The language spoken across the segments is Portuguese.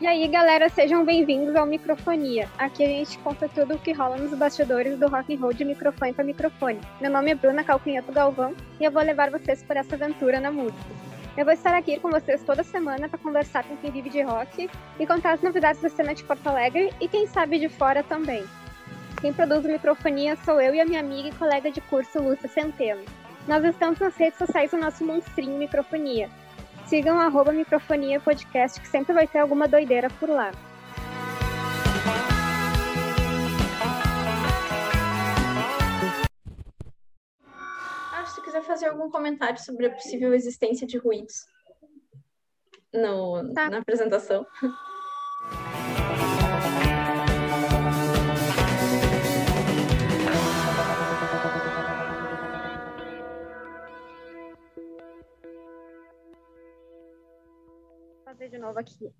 E aí, galera, sejam bem-vindos ao Microfonia. Aqui a gente conta tudo o que rola nos bastidores do rock and roll de microfone para microfone. Meu nome é Bruna Calcunhato Galvão e eu vou levar vocês por essa aventura na música. Eu vou estar aqui com vocês toda semana para conversar com quem vive de rock e contar as novidades da cena de Porto Alegre e quem sabe de fora também. Quem produz Microfonia sou eu e a minha amiga e colega de curso Lúcia Centeno. Nós estamos nas redes sociais do nosso monstrinho Microfonia. Sigam arroba Microfonia Podcast, que sempre vai ter alguma doideira por lá. Ah, se tu quiser fazer algum comentário sobre a possível existência de ruídos no, Tá. na apresentação. fazer de novo aqui.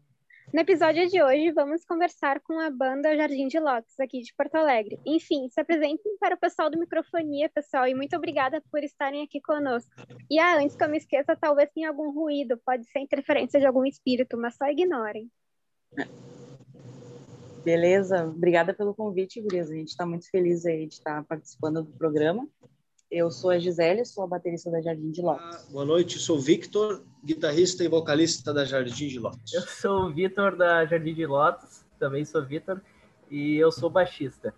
No episódio de hoje, vamos conversar com a banda Jardim de Lopes, aqui de Porto Alegre. Enfim, se apresentem para o pessoal do Microfonia, pessoal, e muito obrigada por estarem aqui conosco. E ah, antes que eu me esqueça, talvez tenha algum ruído, pode ser interferência de algum espírito, mas só ignorem. Beleza, obrigada pelo convite, Gurias. A gente está muito feliz aí de estar participando do programa. Eu sou a Gisele, sou a baterista da Jardim de Lopes. Ah, Boa noite, sou o Victor, guitarrista e vocalista da Jardim de Lopes. Eu sou o Vitor da Jardim de Lotus, também sou Vitor, e eu sou baixista.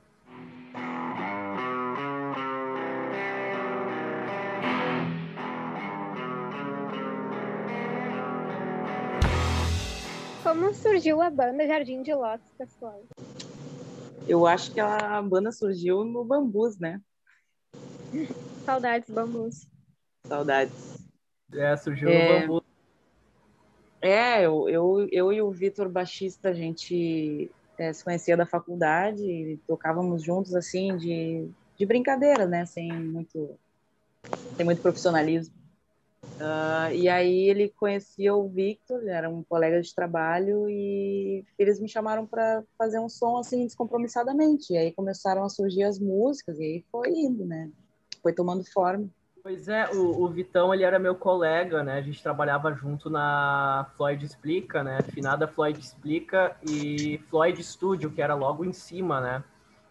Como surgiu a banda Jardim de Lopes, pessoal? Eu acho que a banda surgiu no Bambus, né? Saudades, bambus. Saudades. É, surgiu É. no bambu. É, eu, eu, eu e o Vitor, baixista, a gente é, se conhecia da faculdade e tocávamos juntos, assim, de, de brincadeira, né? Sem muito, sem muito profissionalismo. Ah, e aí ele conhecia o Victor, era um colega de trabalho, e eles me chamaram para fazer um som, assim, descompromissadamente. E aí começaram a surgir as músicas, e aí foi indo, né? Foi tomando forma. Pois é, o, o Vitão, ele era meu colega, né? A gente trabalhava junto na Floyd Explica, né? Finada Floyd Explica e Floyd Studio, que era logo em cima, né?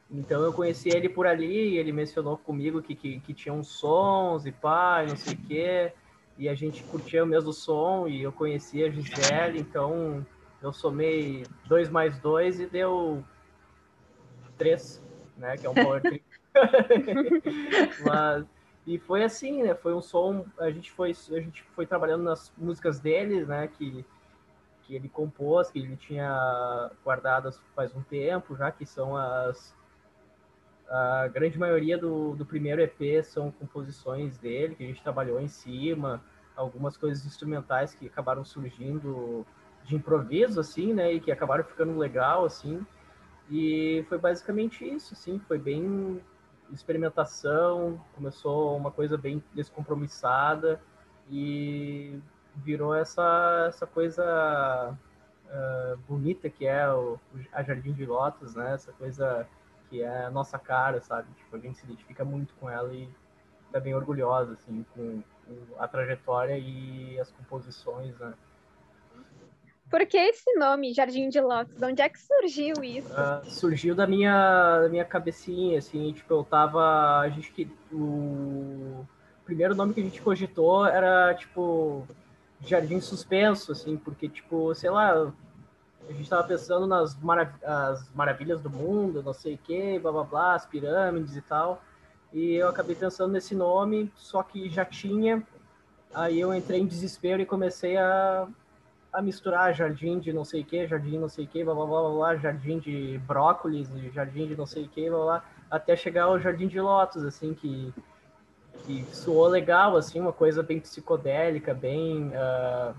Então eu conheci ele por ali, e ele mencionou comigo que, que, que tinha uns sons e pá, não sei o quê. E a gente curtia o mesmo som, e eu conhecia a Gisele, então eu somei dois mais dois e deu três, né? Que é um power trip. Mas e foi assim, né? Foi um som. A gente foi, a gente foi trabalhando nas músicas dele, né? Que, que ele compôs, que ele tinha guardadas faz um tempo já, que são as. A grande maioria do, do primeiro EP são composições dele, que a gente trabalhou em cima, algumas coisas instrumentais que acabaram surgindo de improviso, assim, né? E que acabaram ficando legal, assim. E foi basicamente isso, assim, foi bem experimentação, começou uma coisa bem descompromissada e virou essa, essa coisa uh, bonita que é o, a Jardim de Lotus, né? Essa coisa que é a nossa cara, sabe? Tipo, a gente se identifica muito com ela e é bem orgulhosa, assim, com, com a trajetória e as composições, né? Por que esse nome, Jardim de Lopes? De onde é que surgiu isso? Uh, surgiu da minha, da minha cabecinha, assim, tipo, eu tava. A gente que. O primeiro nome que a gente cogitou era, tipo, Jardim Suspenso, assim, porque, tipo, sei lá, a gente tava pensando nas marav as maravilhas do mundo, não sei o que, blá blá blá, as pirâmides e tal. E eu acabei pensando nesse nome, só que já tinha. Aí eu entrei em desespero e comecei a a misturar jardim de não sei o que, jardim não sei o que, blá, blá, blá, blá, jardim de brócolis, jardim de não sei o que, blá, blá, até chegar ao jardim de lótus, assim, que, que soou legal, assim, uma coisa bem psicodélica, bem, uh,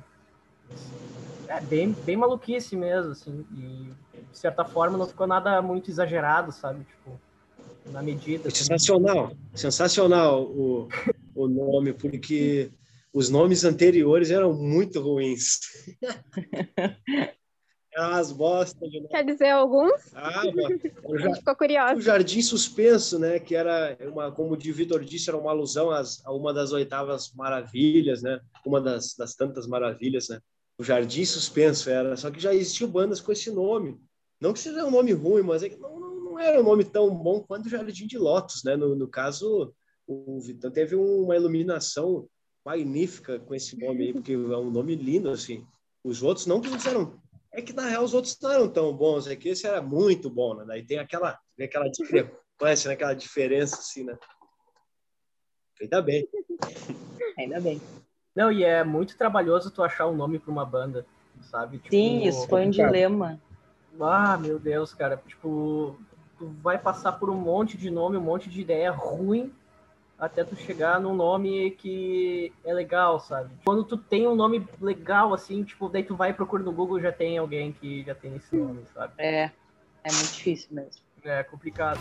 é, bem, bem maluquice mesmo, assim, e de certa forma não ficou nada muito exagerado, sabe, tipo, na medida. Assim. Sensacional, sensacional o, o nome, porque os nomes anteriores eram muito ruins. Eram umas bostas. Quer dizer alguns? Ah, o gente ficou curiosa. o Jardim Suspenso, né? Que era uma, como o Vitor disse, era uma alusão às, a uma das oitavas maravilhas, né? Uma das, das tantas maravilhas, né? O Jardim Suspenso era, só que já existiam bandas com esse nome. Não que seja um nome ruim, mas é que não, não, não era um nome tão bom quanto o Jardim de Lotus, né? No, no caso, o Vitão teve uma iluminação magnífica com esse nome aí, porque é um nome lindo, assim. Os outros não que eles eram é que, na real, os outros não eram tão bons, é que esse era muito bom, né? Daí tem aquela, tem aquela discrepância, né? aquela diferença, assim, né? Ainda bem. Ainda bem. Não, e é muito trabalhoso tu achar um nome para uma banda, sabe? Tipo, Sim, isso foi um dilema. Ah, meu Deus, cara. Tipo, tu vai passar por um monte de nome, um monte de ideia ruim até tu chegar num nome que é legal, sabe? Quando tu tem um nome legal, assim, tipo, daí tu vai e procura no Google já tem alguém que já tem esse nome, sabe? É, é muito difícil mesmo. É complicado.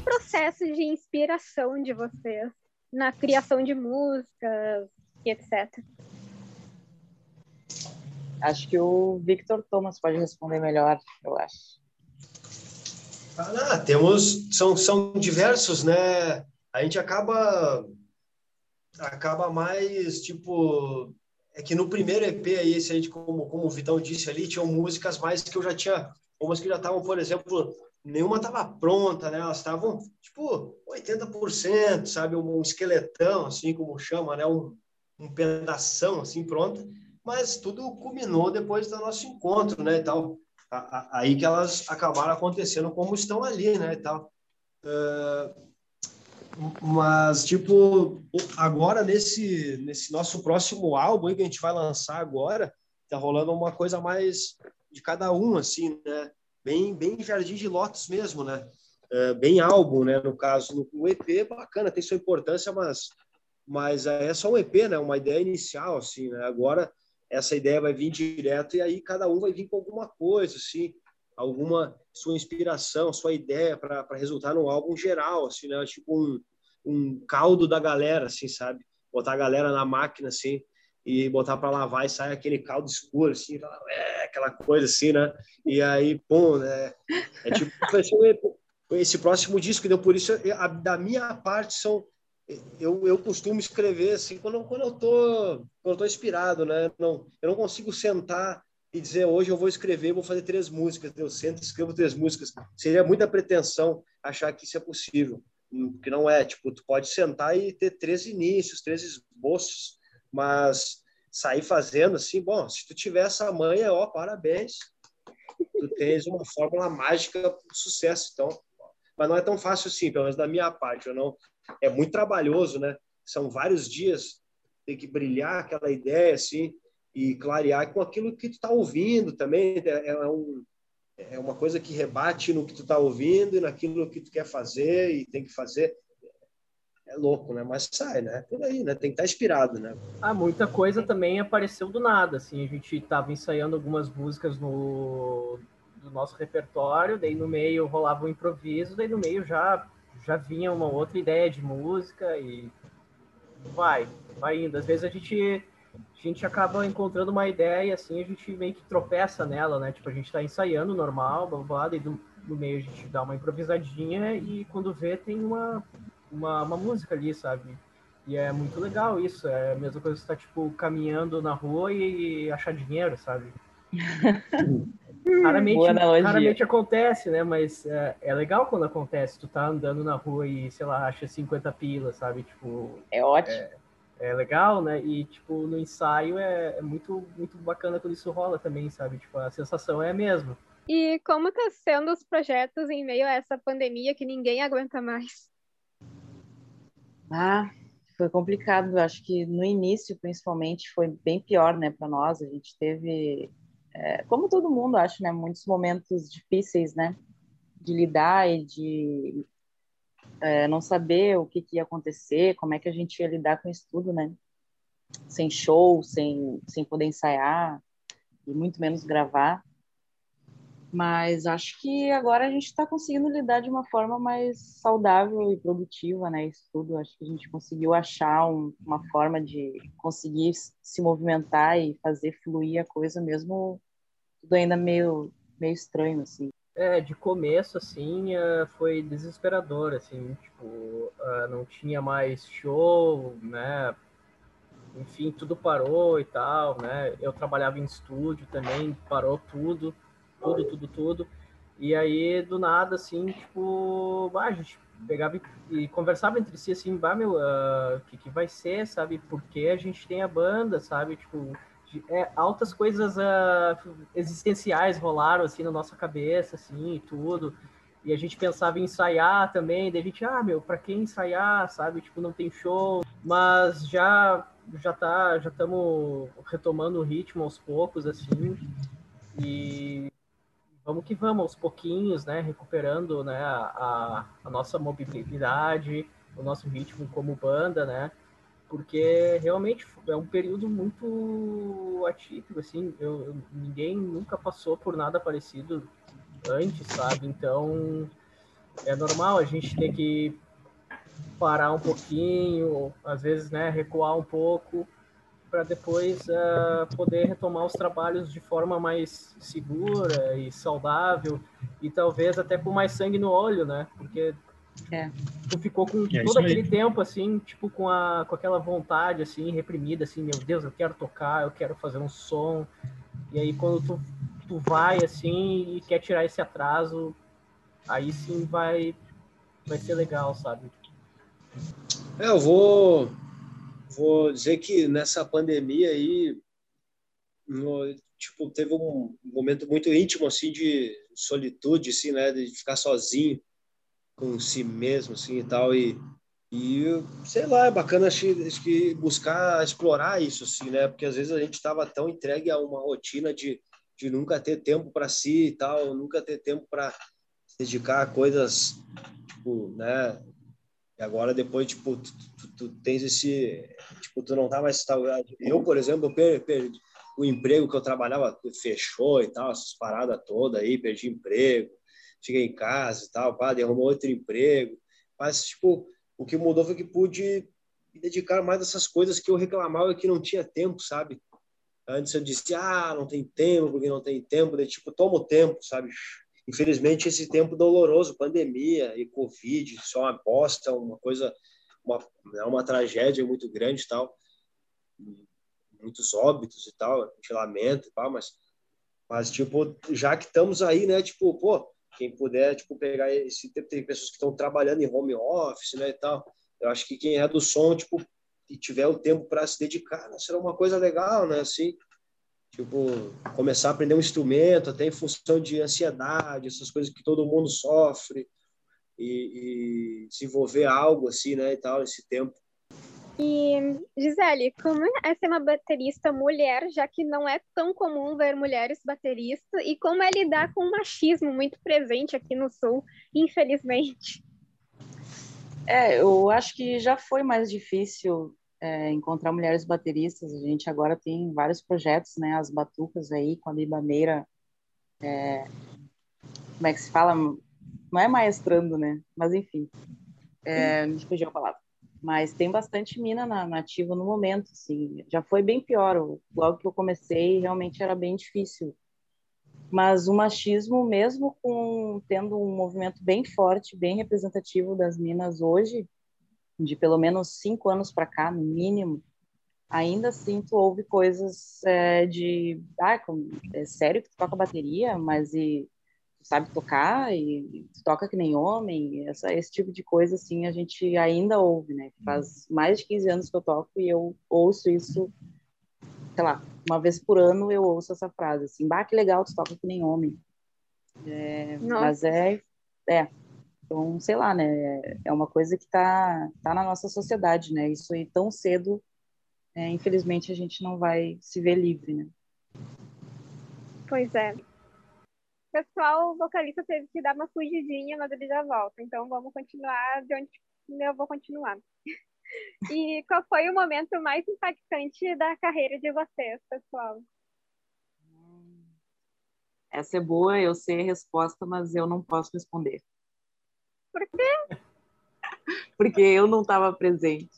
O processo de inspiração de vocês na criação de músicas e etc? Acho que o Victor Thomas pode responder melhor, eu acho. Ah, temos, são, são diversos, né? A gente acaba, acaba mais, tipo, é que no primeiro EP aí, se a gente, como, como o Vitão disse ali, tinham músicas mais que eu já tinha, umas que já estavam, por exemplo, nenhuma estava pronta, né? Elas estavam, tipo, 80%, sabe? Um, esqueletão, assim como chama, né? Um, um pedação, assim, pronta. Mas tudo culminou depois do nosso encontro, né? E tal. A- a- Aí que elas acabaram acontecendo como estão ali, né? E tal. Ah, mas, tipo, agora nesse, nesse nosso próximo álbum que a gente vai lançar agora, tá rolando uma coisa mais de cada um, assim, né? Bem, bem Jardim de Lotus mesmo, né? É, bem álbum, né? No caso, o EP, bacana, tem sua importância, mas, mas é só um EP, né? Uma ideia inicial, assim, né? Agora, essa ideia vai vir direto e aí cada um vai vir com alguma coisa, assim, alguma sua inspiração, sua ideia para resultar num álbum geral, assim, né? Tipo um, um caldo da galera, assim, sabe? Botar a galera na máquina, assim, e botar para lavar e sai aquele caldo escuro, assim, é, aquela coisa assim, né? E aí, pum, né? É tipo, esse próximo disco, então por isso, a- da minha parte, são eu, eu costumo escrever assim quando, quando eu tô quando eu tô inspirado, né? Não, eu não consigo sentar e dizer hoje eu vou escrever, vou fazer três músicas. Eu sento escrevo três músicas. Seria muita pretensão achar que isso é possível, Hum, porque não é. Tipo, tu pode sentar e ter três inícios, três esboços, mas sair fazendo assim, bom, se tu tiver essa manha, ó, parabéns. Tu tens uma fórmula mágica para sucesso, então. Mas não é tão fácil assim, pelo menos da minha parte. Eu não, é muito trabalhoso, né? São vários dias, tem que brilhar aquela ideia, assim, e clarear com aquilo que tu está ouvindo também. É, é, um, é uma coisa que rebate no que tu está ouvindo e naquilo que tu quer fazer e tem que fazer. É louco, né? Mas sai, né? Por aí, né? Tem que estar inspirado, né? Ah, muita coisa também apareceu do nada, assim, a gente estava ensaiando algumas músicas no do nosso repertório, daí no meio rolava um improviso, daí no meio já já vinha uma outra ideia de música e vai, vai indo. Às vezes a gente a gente acaba encontrando uma ideia e assim a gente meio que tropeça nela, né? Tipo, a gente tá ensaiando normal, blá, blá, blá, daí no meio a gente dá uma improvisadinha e quando vê tem uma, uma, uma música ali, sabe? E é muito legal isso. É a mesma coisa que você tá, tipo, caminhando na rua e achar dinheiro, sabe? Raramente, raramente acontece, né? Mas é, é legal quando acontece. Tu tá andando na rua e, sei lá, acha 50 pilas, sabe? Tipo, É ótimo. é legal, né? E, tipo, no ensaio é, é muito, muito bacana quando isso rola também, sabe? Tipo, a sensação é a mesma. E como tá sendo os projetos em meio a essa pandemia que ninguém aguenta mais? Ah, foi complicado. Acho que no início, principalmente, foi bem pior, né, para nós. A gente teve, é, como todo mundo, acho, né, muitos momentos difíceis, né, de lidar e de é, não saber o que, que ia acontecer, como é que a gente ia lidar com isso tudo, né. sem show, sem, sem poder ensaiar e muito menos gravar. Mas acho que agora a gente está conseguindo lidar de uma forma mais saudável e produtiva, né? Isso tudo. Acho que a gente conseguiu achar um, uma forma de conseguir se movimentar e fazer fluir a coisa, mesmo tudo ainda meio, meio estranho, assim. É, de começo, assim, é, foi desesperador, assim, tipo, é, não tinha mais show, né? Enfim, tudo parou e tal, né? Eu trabalhava em estúdio também, parou tudo tudo, tudo, tudo. E aí, do nada, assim, tipo, a gente pegava e, conversava entre si, assim, bah, meu, o uh, que, que vai ser, sabe? Porque a gente tem a banda, sabe? Tipo, é, altas coisas uh, existenciais rolaram, assim, na nossa cabeça, assim, e tudo. E a gente pensava em ensaiar também, daí a gente, ah, meu, para quem ensaiar, sabe? Tipo, não tem show, mas já já tá, já estamos retomando o ritmo aos poucos, assim. E vamos que vamos, aos pouquinhos, né, recuperando, né, a, a nossa mobilidade, o nosso ritmo como banda, né, porque realmente é um período muito atípico, assim, eu, eu, ninguém nunca passou por nada parecido antes, sabe, então é normal a gente ter que parar um pouquinho, às vezes, né, recuar um pouco, para depois uh, poder retomar os trabalhos de forma mais segura e saudável e talvez até com mais sangue no olho, né? Porque é. tu ficou com é todo aquele tempo assim, tipo com a com aquela vontade assim reprimida assim, meu Deus, eu quero tocar, eu quero fazer um som. E aí quando tu tu vai assim e quer tirar esse atraso, aí sim vai vai ser legal, sabe? É, eu vou vou dizer que nessa pandemia aí, no, tipo, teve um momento muito íntimo, assim, de solitude, assim, né, de ficar sozinho com si mesmo, assim, e tal, e, e sei lá, é bacana, acho, que buscar explorar isso, assim, né, porque às vezes a gente estava tão entregue a uma rotina de, de nunca ter tempo para si e tal, nunca ter tempo para dedicar a coisas, tipo, né, e agora depois, tipo, tu, tu, tu, tens esse, tipo, tu não tá mais Eu, por exemplo, perdi, o emprego que eu trabalhava fechou e tal, essas paradas todas aí, perdi emprego, fiquei em casa e tal, pá, derrumou outro emprego. Mas, tipo, o que mudou foi que pude me dedicar mais a essas coisas que eu reclamava que não tinha tempo, sabe? Antes eu disse, ah, não tem tempo, porque não tem tempo. Daí, tipo, toma o tempo, sabe? Infelizmente, esse tempo doloroso, pandemia e Covid, isso é uma bosta, uma coisa, uma, é uma tragédia muito grande tal. Muitos óbitos e tal, a gente lamenta e tal, mas, mas, tipo, já que estamos aí, né, tipo, pô, quem puder, tipo, pegar esse tempo, tem pessoas que estão trabalhando em home office, né, e tal. Eu acho que quem é do som, tipo, e tiver o tempo para se dedicar, né, será uma coisa legal, né, assim, tipo, começar a aprender um instrumento, até em função de ansiedade, essas coisas que todo mundo sofre, e, e desenvolver algo assim, né, e tal, esse tempo. E, Gisele, como é ser uma baterista mulher, já que não é tão comum ver mulheres bateristas, e como é lidar com o machismo muito presente aqui no Sul, infelizmente? É, eu acho que já foi mais difícil é, encontrar mulheres bateristas. A gente agora tem vários projetos, né? As batucas aí com a Biba Meira. É, como é que se fala? Não é maestrando, né? Mas enfim, é, me fugiu a palavra. Mas tem bastante mina na, nativa no momento, assim. Já foi bem pior. Logo que eu comecei, realmente era bem difícil. Mas o machismo, mesmo com tendo um movimento bem forte, bem representativo das minas hoje, de pelo menos cinco anos para cá, no mínimo, ainda assim tu ouve coisas é, de, ah, é sério que tu toca bateria, mas e tu sabe tocar e tu toca que nem homem, essa, esse tipo de coisa assim a gente ainda ouve, né? Faz mais de 15 anos que eu toco e eu ouço isso, sei lá, uma vez por ano eu ouço essa frase assim, bah, que legal, tu toca que nem homem. É, mas é, é, então, sei lá, né? É uma coisa que está tá na nossa sociedade, né? Isso aí tão cedo, é, infelizmente, a gente não vai se ver livre, né? Pois é. Pessoal, o vocalista teve que dar uma fugidinha, mas ele já volta. Então, vamos continuar de onde eu vou continuar. E qual foi o momento mais impactante da carreira de vocês, pessoal? Essa é boa, eu sei a resposta, mas eu não posso responder. Por quê? Porque eu não estava presente.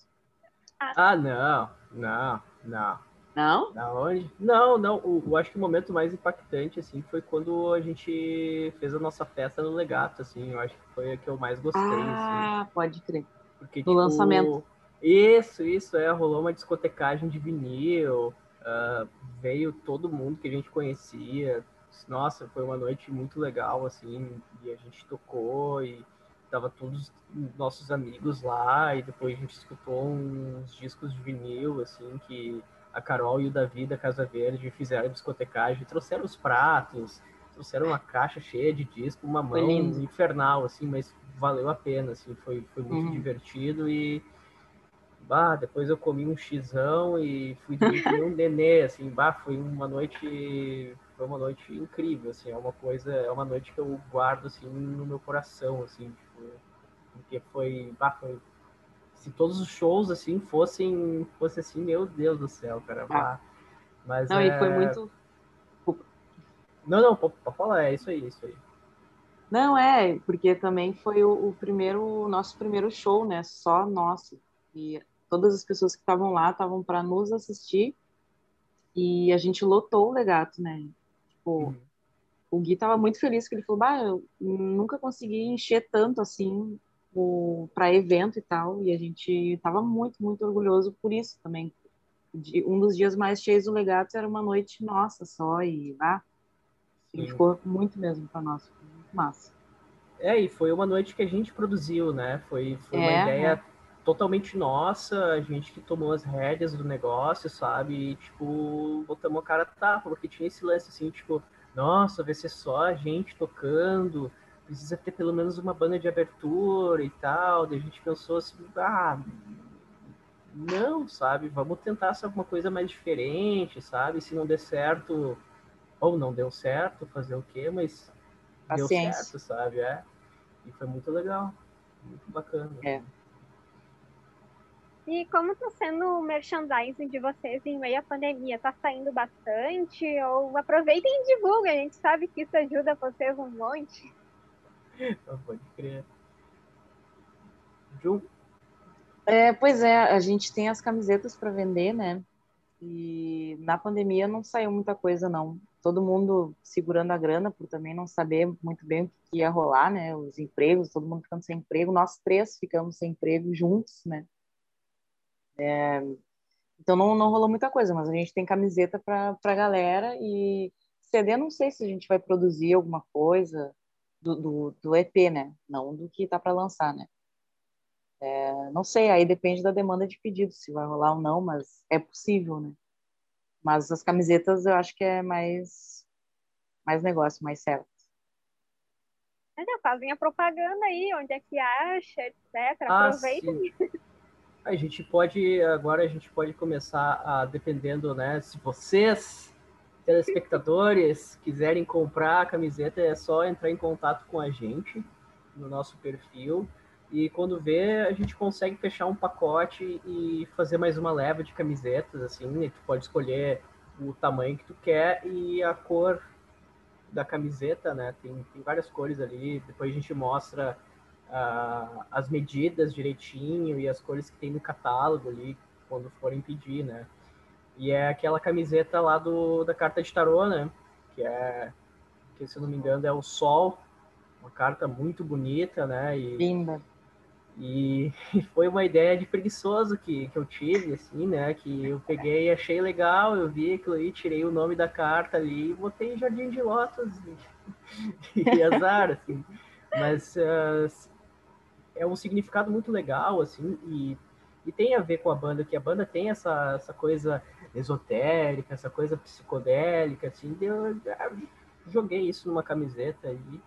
Ah, não, não, não. Não? Da onde? Não, não. O, eu acho que o momento mais impactante, assim, foi quando a gente fez a nossa festa no Legato, assim. Eu acho que foi a que eu mais gostei, assim. Ah, pode crer. Porque, No tipo, lançamento. Isso, isso, é. Rolou uma discotecagem de vinil. ah, veio todo mundo que a gente conhecia. Nossa, foi uma noite muito legal, assim. E a gente tocou e tava todos os nossos amigos lá. E depois a gente escutou uns discos de vinil, assim, que a Carol e o Davi da Casa Verde fizeram a discotecagem. Trouxeram os pratos, trouxeram uma caixa cheia de disco, uma mão infernal, assim, mas valeu a pena, assim, foi, foi muito Uhum. divertido e bah, depois eu comi um xizão e fui dormir um nenê, assim, bah, foi uma noite, foi uma noite incrível, assim, é uma coisa, é uma noite que eu guardo, assim, no meu coração, assim, porque foi, bah, foi, se todos os shows, assim, fossem, fosse assim, meu Deus do céu, cara, bah. Mas Não, é... e foi muito. Não, não, pode pode falar, é isso aí, isso aí. Não, é, porque também foi o, o primeiro, o nosso primeiro show, né? Só nosso. E todas as pessoas que estavam lá estavam para nos assistir. E a gente lotou o legato, né? Tipo, Uhum. o Gui tava muito feliz que ele falou, bah, eu nunca consegui encher tanto assim para evento e tal, e a gente tava muito, muito orgulhoso por isso também. De- Um dos dias mais cheios do legato era uma noite nossa só e ah, Sim. significou muito mesmo para nós, muito massa. É, e foi uma noite que a gente produziu, né? Foi, foi uma É, ideia totalmente nossa, a gente que tomou as rédeas do negócio, sabe? E, tipo, botamos a cara a tapa, porque tinha esse lance assim, tipo, nossa, vai ser só a gente tocando, precisa ter pelo menos uma banda de abertura e tal. Daí a gente pensou assim, ah, não, sabe? Vamos tentar ser alguma coisa mais diferente, sabe? Se não der certo, ou não deu certo, fazer o quê? Mas deu Paciência. certo, sabe? É. E foi muito legal. Muito bacana. É. E como está sendo o merchandising de vocês em meio à pandemia? Tá saindo bastante? Ou aproveitem e divulguem, a gente sabe que isso ajuda vocês um monte. Então, pode crer. Ju, É, pois é, a gente tem as camisetas para vender, né? E na pandemia não saiu muita coisa, não. Todo mundo segurando a grana por também não saber muito bem o que ia rolar, né? Os empregos, todo mundo ficando sem emprego. Nós três ficamos sem emprego juntos, né? É, então não, não rolou muita coisa, mas a gente tem camiseta para a galera e CD não sei se a gente vai produzir alguma coisa do, do, do EP, né? Não do que tá para lançar, né? Não sei, aí depende da demanda de pedido, se vai rolar ou não, mas é possível, né? Mas as camisetas eu acho que é mais, mais negócio, mais certo. Mas já fazem a propaganda aí, onde é que acha, etc. Ah, Aproveitem. sim. A gente pode, agora a gente pode começar a, dependendo, né? Se vocês, telespectadores, quiserem comprar a camiseta, é só entrar em contato com a gente no nosso perfil. E quando vê, a gente consegue fechar um pacote e fazer mais uma leva de camisetas, assim, e tu pode escolher o tamanho que tu quer e a cor da camiseta, né? Tem, tem várias cores ali. Depois a gente mostra ah, as medidas direitinho e as cores que tem no catálogo ali, quando forem pedir, né? E é aquela camiseta lá do, da carta de tarô, né? Que é, que se eu não me engano, é o Sol, uma carta muito bonita, né? E, Linda. e foi uma ideia de preguiçoso que, que eu tive, assim, né? Que eu peguei, achei legal, eu vi aquilo aí, tirei o nome da carta ali e botei Jardim de Lotus e, e azar, assim. Mas ah, é um significado muito legal, assim, e, e tem a ver com a banda, que a banda tem essa, essa coisa esotérica, essa coisa psicodélica, assim, eu joguei isso numa camiseta e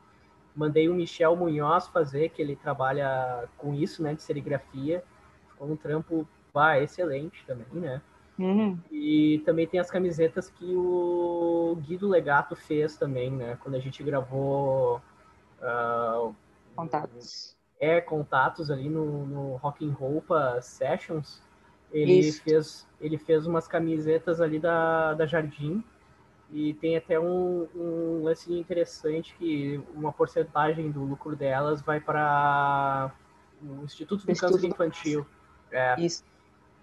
mandei o Michel Munhoz fazer, que ele trabalha com isso, né, de serigrafia, ficou um trampo, bah, excelente também, né, Uhum. e também tem as camisetas que o Guido Legato fez também, né? Quando a gente gravou. ah, Contatos. É contatos ali no, no Rock and Roupa Sessions, ele Isso. fez, ele fez umas camisetas ali da, da Jardim e tem até um, um lance interessante que uma porcentagem do lucro delas vai para o Instituto do Instituto Câncer Infantil. É, Isso.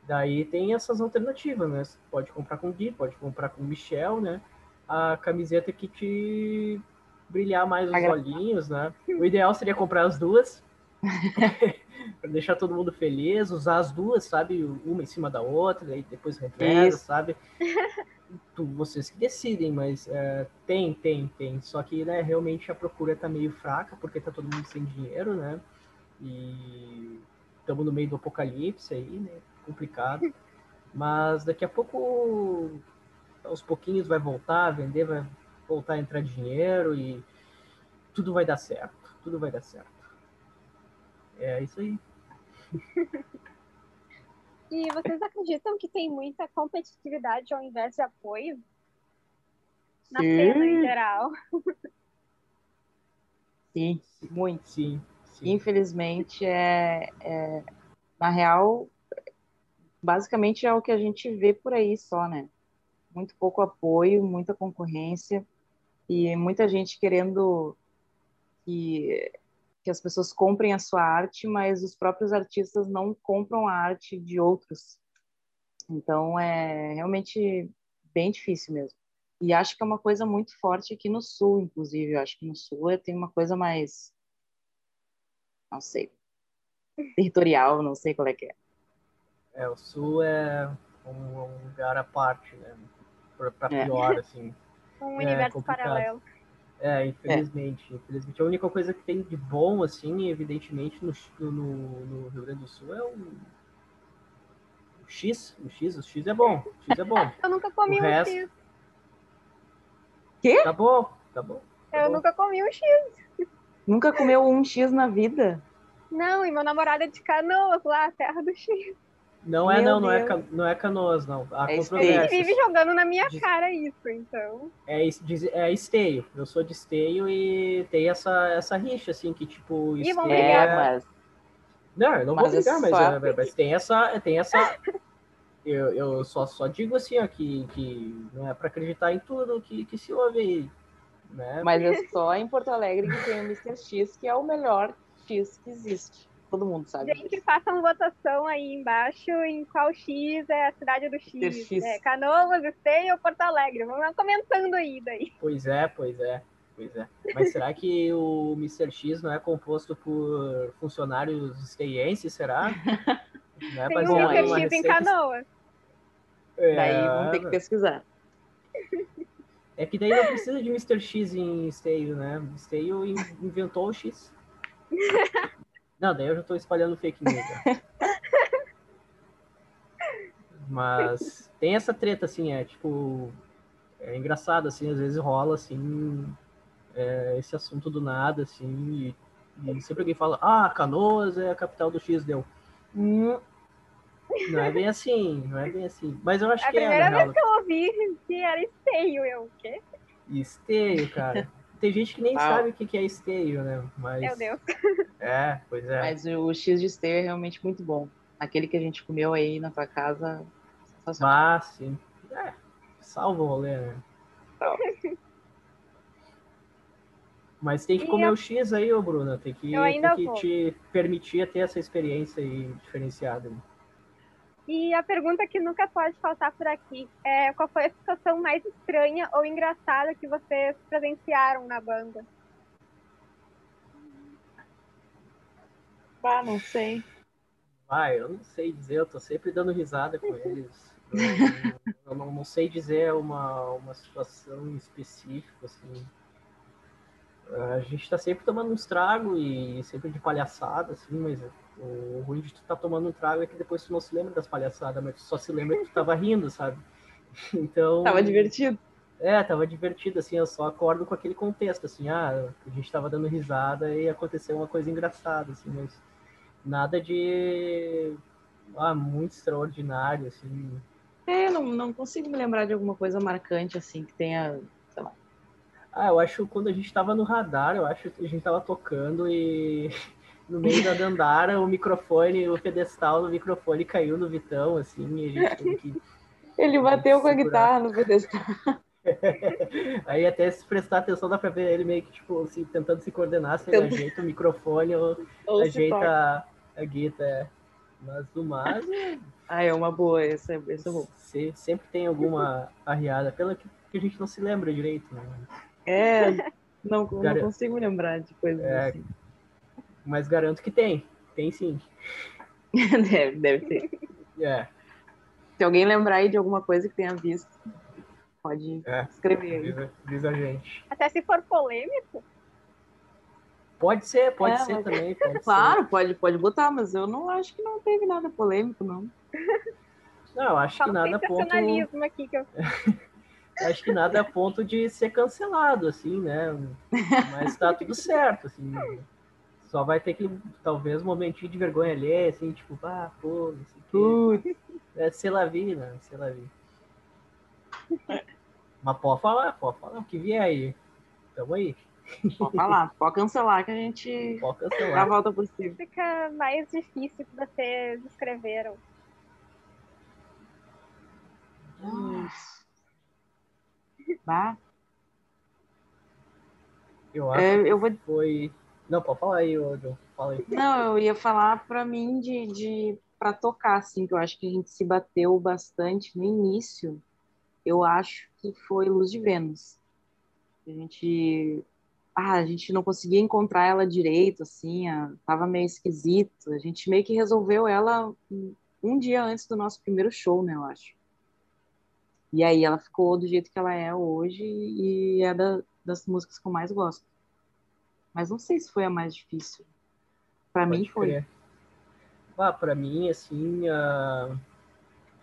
Daí tem essas alternativas, né? Você pode comprar com o Gui, pode comprar com o Michel, né? A camiseta que te brilhar mais os olhinhos, né? O ideal seria comprar as duas. pra deixar todo mundo feliz, usar as duas, sabe? Uma em cima da outra, daí depois reveza, Isso. sabe? Tu, vocês que decidem, mas é, tem, tem, tem. Só que né, realmente a procura tá meio fraca, porque tá todo mundo sem dinheiro, né? E estamos no meio do apocalipse aí, né? Complicado. Mas daqui a pouco, aos pouquinhos, vai voltar a vender, vai voltar a entrar dinheiro e tudo vai dar certo. Tudo vai dar certo. É isso aí. E vocês acreditam que tem muita competitividade ao invés de apoio? Na Sim. cena em geral. Sim, muito. Sim, sim. Infelizmente, é, é- na real, basicamente é o que a gente vê por aí só, né? Muito pouco apoio, muita concorrência e muita gente querendo que, que as pessoas comprem a sua arte, mas os próprios artistas não compram a arte de outros. Então, é realmente bem difícil mesmo. E acho que é uma coisa muito forte aqui no Sul, inclusive. Eu acho que no Sul é- tem uma coisa mais não sei, territorial, não sei qual é que é. É, o Sul é um, um lugar à parte, né? Pra, pra É. pior, assim. Um É, universo complicado. paralelo. É, infelizmente, infelizmente. A única coisa que tem de bom, assim, evidentemente, no, no, no Rio Grande do Sul é o, o X. O X, o X é bom. O X é bom. Eu nunca comi O um resto- X. Tá bom, tá bom. tá Eu bom. nunca comi um X. Nunca comeu um X na vida? Não, e meu namorado é de Canoas, lá, a terra do X. Não é, Meu não, não é, não é canoas, não. Há É Ele vive jogando na minha cara isso, então. É, é esteio. Eu sou de esteio e tem essa, essa rixa, assim, que tipo. Ih, vamos esteio brigar. É, mas Não, eu não Mas vou brigar, mas, é, mas tem essa. Tem essa eu, eu só, só digo assim, ó, que, que não é pra acreditar em tudo que, que se ouve aí. Né? mas é só em Porto Alegre que tem o Mr. X, que é o melhor X que existe. Todo mundo sabe. Gente, disso. façam votação aí embaixo em qual X é a cidade do X. X. É Canoas, Esteio ou Porto Alegre. Vamos comentando aí daí. Pois é, pois é, pois é. Mas será que o Mr. X não é composto por funcionários esteienses, será? Não é Tem um baseado Mr. X em receita- Canoas. É, Daí vamos ter que pesquisar. É que daí não precisa de Mr. X em Esteio, né? Esteio in- inventou o X. Não, daí eu já tô espalhando fake news. Mas tem essa treta, assim, é tipo. É engraçado, assim, às vezes rola, assim, é, esse assunto do nada, assim, e, e sempre alguém fala, ah, Canoas é a capital do X, deu. Hum, não é bem assim, não é bem assim. Mas eu acho É a que é, primeira na vez que eu ouvi que era Esteio. Eu, o quê? Esteio, cara. Tem gente que nem Uau. sabe o que é esteio, né? Mas, Meu Deus. É, pois é. Mas o X de esteio é realmente muito bom. Aquele que a gente comeu aí na tua casa. Ah, sim. É, salva o rolê, né? Mas tem que E comer a- o X aí, ô Bruna. Tem que, Eu tem que te permitir ter essa experiência aí diferenciada. E a pergunta que nunca pode faltar por aqui é qual foi a situação mais estranha ou engraçada que vocês presenciaram na banda? Ah, não sei. Ah, eu não sei dizer, eu tô sempre dando risada com eles. Eu, eu não, não sei dizer uma, uma situação específica, assim. A gente tá sempre tomando uns trago e sempre de palhaçada, assim, mas o ruim de tu tá tomando um trago é que depois tu não se lembra das palhaçadas, mas tu só se lembra que tu tava rindo, sabe? Então. Tava divertido. É, tava divertido, assim, eu só acordo com aquele contexto, assim, ah, a gente tava dando risada e aconteceu uma coisa engraçada, assim, mas nada de ah, muito extraordinário, assim. É, não, não consigo me lembrar de alguma coisa marcante assim que tenha, sei lá. Ah, eu acho que quando a gente tava no radar, eu acho que a gente tava tocando e no meio da Dandara, o microfone, o pedestal do microfone caiu no Vitão, assim, e a gente teve que. Ele bateu com a guitarra no pedestal. Aí até se prestar atenção dá pra ver ele meio que, tipo, assim, tentando se coordenar, se ele ajeita o microfone ou Ou ajeita a, a guitarra. é. Mas do mais, Ah, é uma boa, esse é, é bom. se- sempre tem alguma arriada, pela que, que a gente não se lembra direito, né? É, não, não consigo lembrar de coisas é, assim. Mas garanto que tem. Tem sim. deve, deve ter. É, Se alguém lembrar aí de alguma coisa que tenha visto, pode é. escrever aí. Diz, diz a gente. Até se for polêmico, Pode ser, pode É, ser mas- também. Pode Claro, pode, pode botar, mas eu não acho que não teve nada polêmico, não. Ser. Não, eu acho que nada a ponto. aqui que eu Acho que nada a ponto de ser cancelado, assim, né? Mas tá tudo certo, assim. Só vai ter que, talvez, um momentinho de vergonha ali, assim, tipo, ah, pô, não sei o quê. É, sei lá vi, né? Sei lá vi. Mas pode falar, pode falar o que vier aí. Tamo aí. pode falar, pode cancelar que a gente Pode dá a cancelar. volta por cima. fica mais difícil que vocês escreveram. Bah, Eu acho é, que eu vou foi. Não, pode falar aí, ô. Fala. Não, eu ia falar pra mim de, de para tocar, assim, que eu acho que a gente se bateu bastante no início. Eu acho que foi Luz de Vênus. A gente, ah, a gente não conseguia encontrar ela direito, assim, tava meio esquisito. A gente meio que resolveu ela um- um dia antes do nosso primeiro show, né, eu acho. E aí ela ficou do jeito que ela é hoje e é da- das músicas que eu mais gosto. Mas não sei se foi a mais difícil. Pra mim foi. crer. Ah, pra mim, assim, a...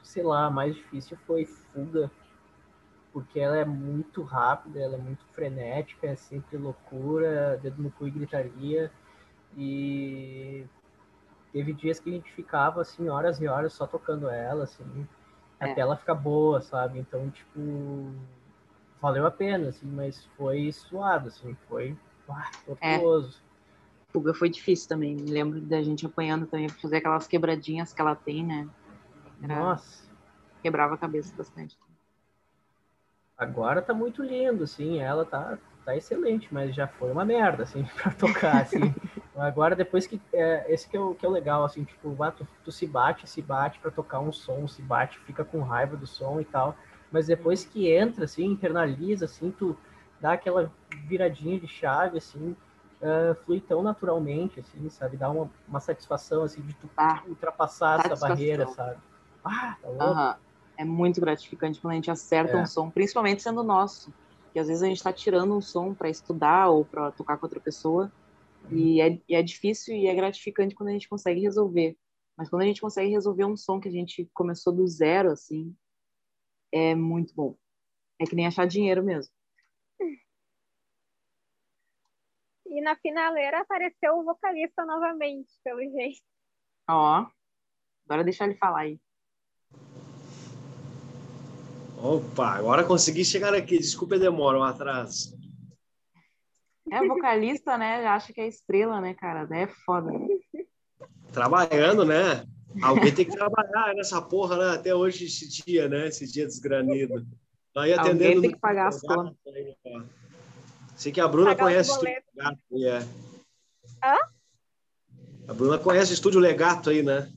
sei lá, a mais difícil foi Fuga, porque ela é muito rápida, ela é muito frenética, é sempre loucura, dedo no cu e gritaria, e teve dias que a gente ficava, assim, horas e horas só tocando ela, assim, É. até ela ficar boa, sabe? Então, tipo, valeu a pena, assim, mas foi suado, assim, foi ah, tortuoso. Fuga foi difícil também. Me lembro da gente apanhando também pra fazer aquelas quebradinhas que ela tem, né? Era- Nossa. Quebrava a cabeça bastante. Agora tá muito lindo, assim, ela tá, tá excelente, mas já foi uma merda, assim, pra tocar, assim. Agora, depois que, é, esse que é, o, que é o legal, assim, tipo, ah, tu, tu se bate, se bate pra tocar um som, se bate, fica com raiva do som e tal, mas depois que entra, assim, internaliza, assim, tu dá aquela viradinha de chave, assim, ah, flui tão naturalmente, assim, sabe, dá uma, uma satisfação, assim, de tu Ah, ultrapassar essa barreira, sabe. Ah, tá louco. aham. É muito gratificante quando a gente acerta É. um som, principalmente sendo nosso. Que às vezes a gente tá tirando um som para estudar ou para tocar com outra pessoa. E é, e é difícil e é gratificante quando a gente consegue resolver. Mas quando a gente consegue resolver um som que a gente começou do zero, assim, é muito bom. É que nem achar dinheiro mesmo. E na finaleira apareceu o vocalista novamente, pelo jeito. Ó, agora deixar ele falar aí. Opa, agora consegui chegar aqui. Desculpa a demora, um atraso. É vocalista, né? Já acha que é estrela, né, cara? É foda. Trabalhando, né? Alguém tem que trabalhar nessa porra, né? Até hoje, esse dia, né? Esse dia desgranido. Aí Alguém atendendo. tem no que pagar as contas. ó. Sei que a Bruna Pagar conhece o boletos. Legato aí, é. Hã? A Bruna conhece o Estúdio Legato aí, né?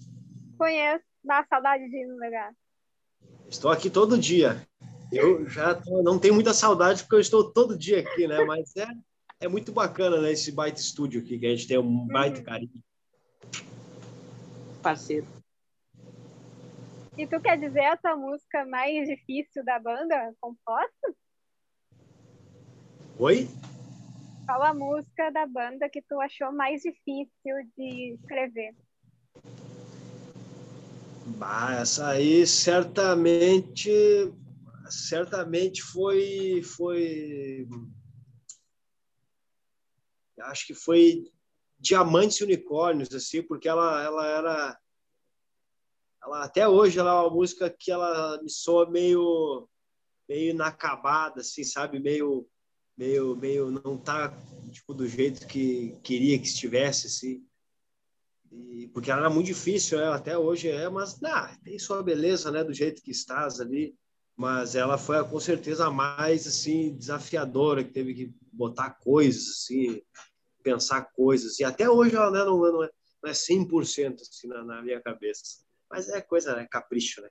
Conheço, dá saudade de ir no lugar. Estou aqui todo dia. Eu já tô- não tenho muita saudade porque eu estou todo dia aqui, né? Mas é, é muito bacana, né? Esse baita estúdio aqui, que a gente tem um baita carinho. Parceiro. E tu quer dizer a tua música mais difícil da banda composta? Oi? Qual a música da banda que tu achou mais difícil de escrever? Bah, essa aí certamente, certamente foi, foi, acho que foi Diamantes e Unicórnios, assim, porque ela, ela era, ela até hoje ela é uma música que ela me soa meio, meio inacabada, assim, sabe, meio, meio, meio não tá tipo do jeito que queria que estivesse, assim. E, porque ela era muito difícil, né? até hoje é, mas nah, tem sua beleza, né? Do jeito que estás ali. Mas ela foi com certeza a mais assim desafiadora, que teve que botar coisas, assim, pensar coisas. E até hoje ela né, não, não, é, não é 100% assim, na, na minha cabeça. Mas é coisa, né? Capricho, né?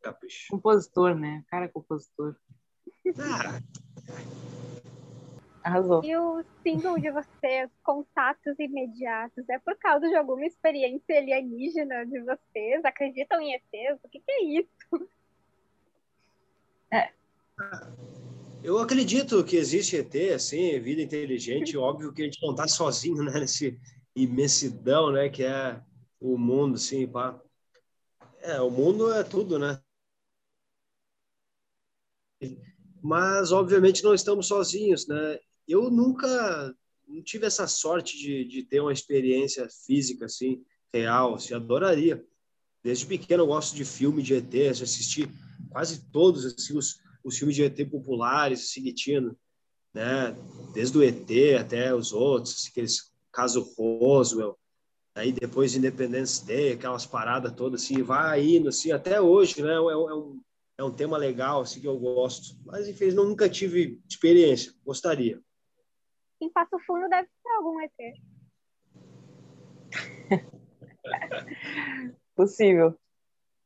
Capricho. Compositor, né? Cara compositor. Ah, Arrasou. E o símbolo de vocês, contatos imediatos, é por causa de alguma experiência alienígena de vocês? Acreditam em ETs? O que, que é isso? eu acredito que existe ET, assim, vida inteligente. Óbvio que a gente não está sozinho, né? Nesse imensidão, né? Que é o mundo, assim, pá. É, o mundo é tudo, né? Mas, obviamente, não estamos sozinhos, né? Eu nunca não tive essa sorte de, de ter uma experiência física, assim, real, assim, adoraria. Desde pequeno eu gosto de filme de ET, já assisti quase todos, assim, os, os filmes de ET populares, assim, que tinha, né? Desde o ET até os outros, assim, aqueles caso Roswell, aí depois Independence Day, aquelas paradas todas, assim, vai indo, assim, até hoje, né? É, é, um, é um tema legal, assim, que eu gosto. Mas, enfim, nunca tive experiência, gostaria. Em Passo Fundo deve ter algum ET. Possível.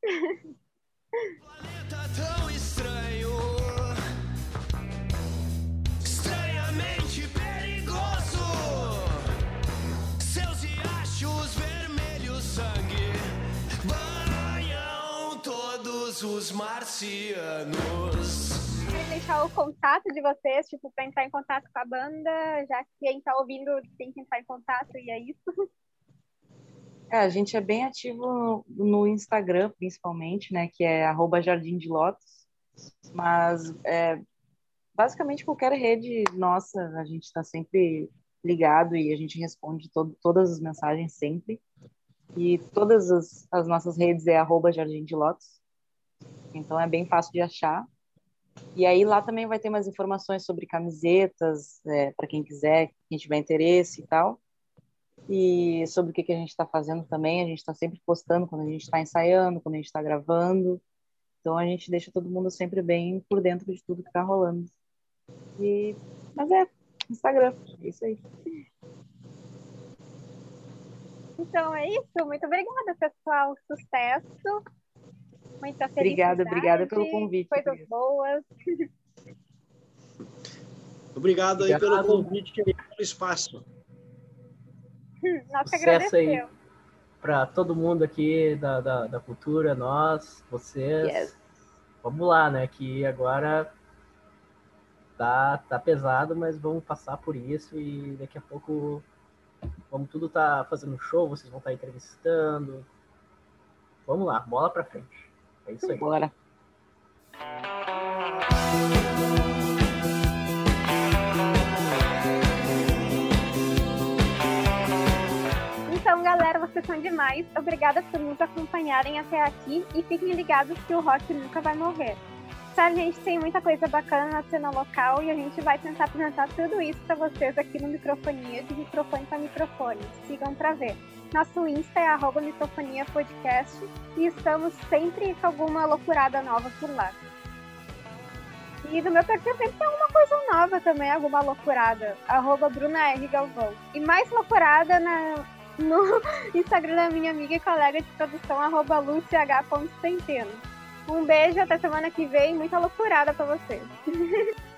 Planeta tão estranho, estranhamente perigoso. Seus riachos vermelhos sangue banham todos os marcianos. Deixar o contato de vocês, tipo, para entrar em contato com a banda, já que quem tá ouvindo tem que entrar em contato e é isso. É, a gente é bem ativo no, Instagram, principalmente, né? Que é arroba Jardim de Lotus. Mas é, basicamente qualquer rede nossa, a gente está sempre ligado e a gente responde todas as mensagens sempre. E todas as, as nossas redes é arroba Jardim de Lotus. Então é bem fácil de achar. E aí lá também vai ter mais informações sobre camisetas, é, para quem quiser, quem tiver interesse e tal. E sobre o que, que a gente está fazendo também, a gente está sempre postando quando a gente está ensaiando, quando a gente está gravando. Então a gente deixa todo mundo sempre bem por dentro de tudo que está rolando. E... Mas é, Instagram, é isso aí. Então é isso. Muito obrigada, pessoal. Sucesso. Muita felicidade. Obrigada, obrigada pelo convite. Coisas Cris. boas. Obrigado aí Obrigado. pelo convite e pelo espaço. Nós que Sucesso aí. Para todo mundo aqui da, da, da cultura, nós, vocês. Yes. Vamos lá, né? Que agora tá, tá pesado, mas vamos passar por isso e daqui a pouco vamos tudo tá fazendo show, vocês vão estar entrevistando. Vamos lá, bola para frente. É isso aí. Bora. Então, galera, vocês são demais. Obrigada por nos acompanharem até aqui e fiquem ligados que o rock nunca vai morrer. Sabe, a gente tem muita coisa bacana na cena local e a gente vai tentar apresentar tudo isso para vocês aqui no Microfonia, de microfone para microfone. Sigam para ver. Nosso Insta é arroba microfonia podcast e estamos sempre com alguma loucurada nova por lá. E no meu perfil sempre tem alguma coisa nova também, alguma loucurada. Arroba Bruna R. Galvão. E mais loucurada na, no Instagram da minha amiga e colega de produção, arroba luciah.centeno. Um beijo, até semana que vem. Muita loucurada pra vocês.